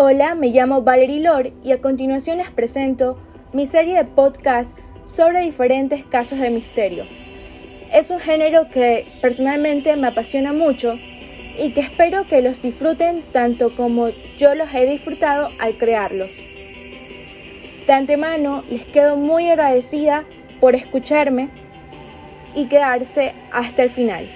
Hola, me llamo Valerie Lor y a continuación les presento mi serie de podcast sobre diferentes casos de misterio. Es un género que personalmente me apasiona mucho y que espero que los disfruten tanto como yo los he disfrutado al crearlos. De antemano les quedo muy agradecida por escucharme y quedarse hasta el final.